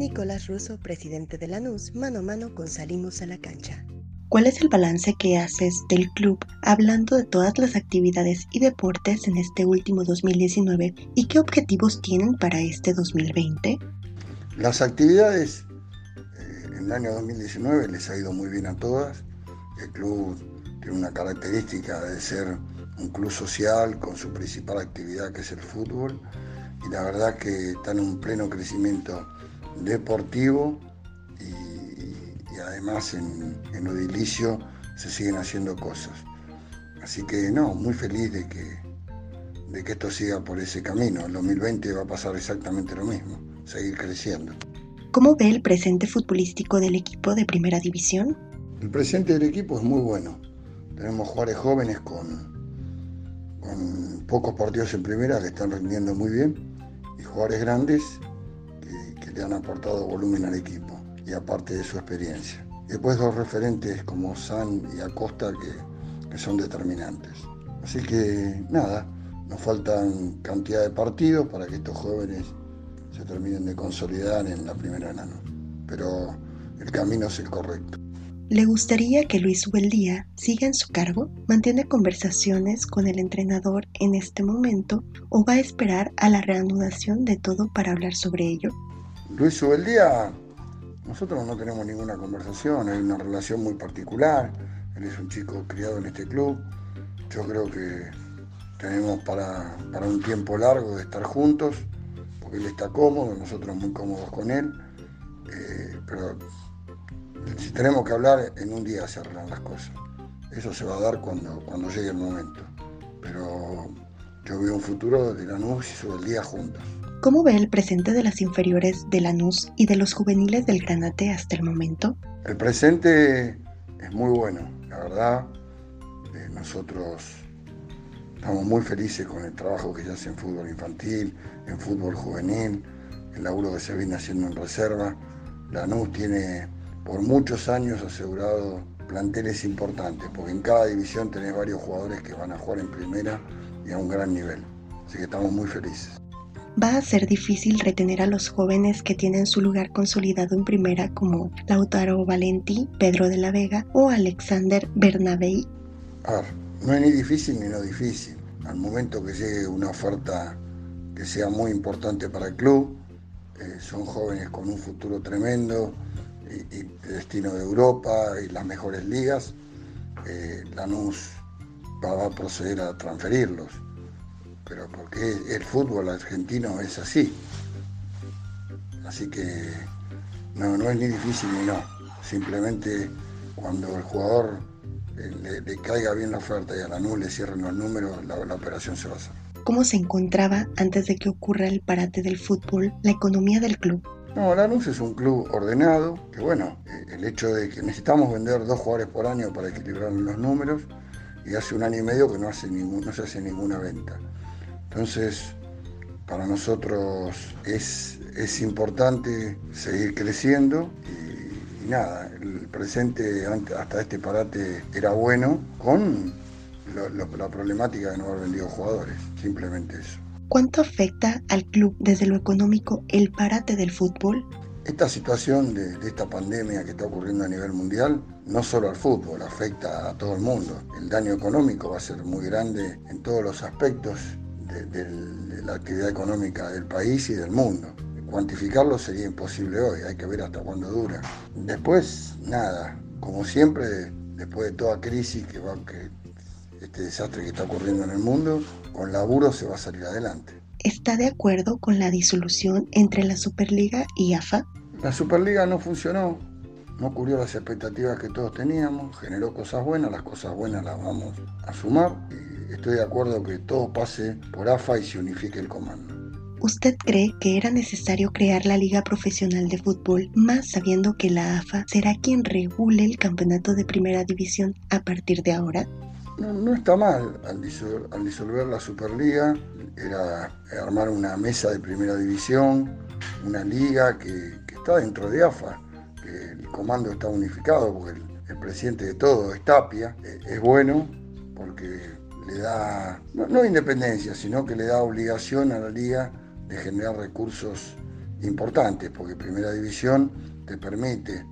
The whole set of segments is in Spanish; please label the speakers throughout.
Speaker 1: Nicolás Russo, presidente de Lanús, mano a mano con Salimos a la Cancha.
Speaker 2: ¿Cuál es el balance que haces del club hablando de todas las actividades y deportes en este último 2019 y qué objetivos tienen para este 2020?
Speaker 3: Las actividades eh, en el año 2019 les ha ido muy bien a todas. El club tiene una característica de ser un club social con su principal actividad que es el fútbol y la verdad que está en un pleno crecimiento deportivo y, además en, en Odilicio se siguen haciendo cosas. Así que no, muy feliz de que, de que esto siga por ese camino. En 2020 va a pasar exactamente lo mismo, seguir creciendo.
Speaker 2: ¿Cómo ve el presente futbolístico del equipo de primera división?
Speaker 3: El presente del equipo es muy bueno. Tenemos jugadores jóvenes con, con pocos partidos en primera que están rindiendo muy bien y jugadores grandes que, le han aportado volumen al equipo y aparte de su experiencia. Después dos referentes como San y Acosta que, que son determinantes. Así que nada, nos faltan cantidad de partidos para que estos jóvenes se terminen de consolidar en la primera nano. Pero el camino es el correcto.
Speaker 2: ¿Le gustaría que Luis Ubeldía siga en su cargo? ¿Mantiene conversaciones con el entrenador en este momento o va a esperar a la reanudación de todo para hablar sobre ello?
Speaker 3: Luis Ubeldía, nosotros no tenemos ninguna conversación, hay una relación muy particular. Él es un chico criado en este club. Yo creo que tenemos para, para un tiempo largo de estar juntos, porque él está cómodo, nosotros muy cómodos con él. Eh, pero si tenemos que hablar, en un día se arreglan las cosas. Eso se va a dar cuando, cuando llegue el momento. Pero yo veo un futuro de Lanús y el día juntos.
Speaker 2: ¿Cómo ve el presente de las inferiores de Lanús y de los juveniles del Granate hasta el momento?
Speaker 3: El presente es muy bueno, la verdad. Eh, nosotros estamos muy felices con el trabajo que se hace en fútbol infantil, en fútbol juvenil, el laburo que se viene haciendo en reserva. Lanús tiene por muchos años asegurado planteles importantes, porque en cada división tenés varios jugadores que van a jugar en primera y a un gran nivel. Así que estamos muy felices.
Speaker 2: Va a ser difícil retener a los jóvenes que tienen su lugar consolidado en primera como Lautaro Valenti, Pedro de la Vega o Alexander Bernabei.
Speaker 3: No es ni difícil ni no difícil. Al momento que llegue una oferta que sea muy importante para el club, eh, son jóvenes con un futuro tremendo, y, destino de Europa y las mejores ligas, eh, Lanús va, a proceder a transferirlos. Pero porque el fútbol argentino es así. Así que no, no es ni difícil ni no. Simplemente cuando el jugador eh, le, caiga bien la oferta y a Lanús le cierren los números, la, la operación se va a hacer.
Speaker 2: ¿Cómo se encontraba antes de que ocurra el parate del fútbol la economía del club?
Speaker 3: No, Lanús es un club ordenado, que bueno, eh, el hecho de que necesitamos vender dos jugadores por año para equilibrar los números, y hace un año y medio que no, hace ningún, no se hace ninguna venta. Entonces, para nosotros es, es importante seguir creciendo y, nada, el presente hasta este parate era bueno con la problemática de no haber vendido jugadores, simplemente eso.
Speaker 2: ¿Cuánto afecta al club desde lo económico el parate del fútbol?
Speaker 3: Esta situación de, esta pandemia que está ocurriendo a nivel mundial, no solo al fútbol, afecta a todo el mundo. El daño económico va a ser muy grande en todos los aspectos de, la actividad económica del país y del mundo. Cuantificarlo sería imposible hoy, hay que ver hasta cuándo dura. Después, nada, como siempre, después de toda crisis que, va, que este desastre que está ocurriendo en el mundo, con laburo se va a salir adelante.
Speaker 2: ¿Está de acuerdo con la disolución entre la Superliga y AFA?
Speaker 3: La Superliga no funcionó, no cubrió las expectativas que todos teníamos, generó cosas buenas, las cosas buenas las vamos a sumar y estoy de acuerdo que todo pase por AFA y se unifique el comando.
Speaker 2: ¿Usted cree que era necesario crear la Liga Profesional de Fútbol, más sabiendo que la AFA será quien regule el campeonato de primera división a partir de ahora?
Speaker 3: no, está mal al disolver, la Superliga, era armar una mesa de primera división, una liga que, está dentro de AFA, que el comando está unificado, porque el, presidente de todo es Tapia, eh, es bueno porque le da, no, independencia, sino que le da obligación a la liga de generar recursos importantes, porque Primera División te permite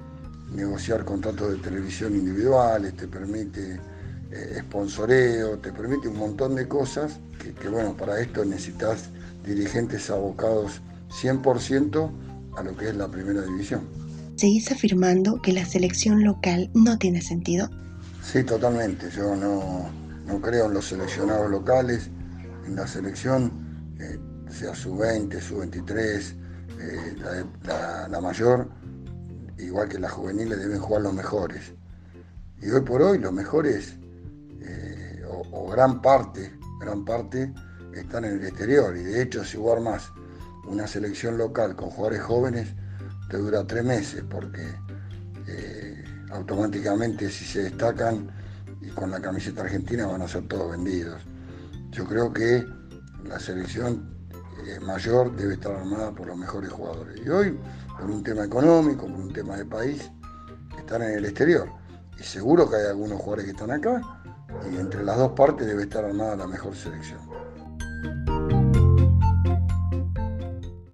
Speaker 3: negociar contratos de televisión individuales, te permite eh, sponsoreo, te permite un montón de cosas que, que, bueno, para esto necesitas dirigentes abocados 100% a lo que es la primera división.
Speaker 2: ¿Seguís afirmando que la selección local no tiene sentido?
Speaker 3: Sí, totalmente. Yo no, no creo en los seleccionados locales, en la selección, eh, sea su 20, su 23, eh, la, mayor, igual que las juveniles, deben jugar los mejores. Y hoy por hoy los mejores, eh, o, o, gran parte, gran parte, están en el exterior. Y de hecho, si más una selección local con jugadores jóvenes, te dura tres meses, porque automáticamente si se destacan y con la camiseta argentina van a ser todos vendidos. Yo creo que la selección eh, mayor debe estar armada por los mejores jugadores. Y hoy, por un tema económico, por un tema de país, están en el exterior. Y seguro que hay algunos jugadores que están acá, y entre las dos partes debe estar armada la mejor selección.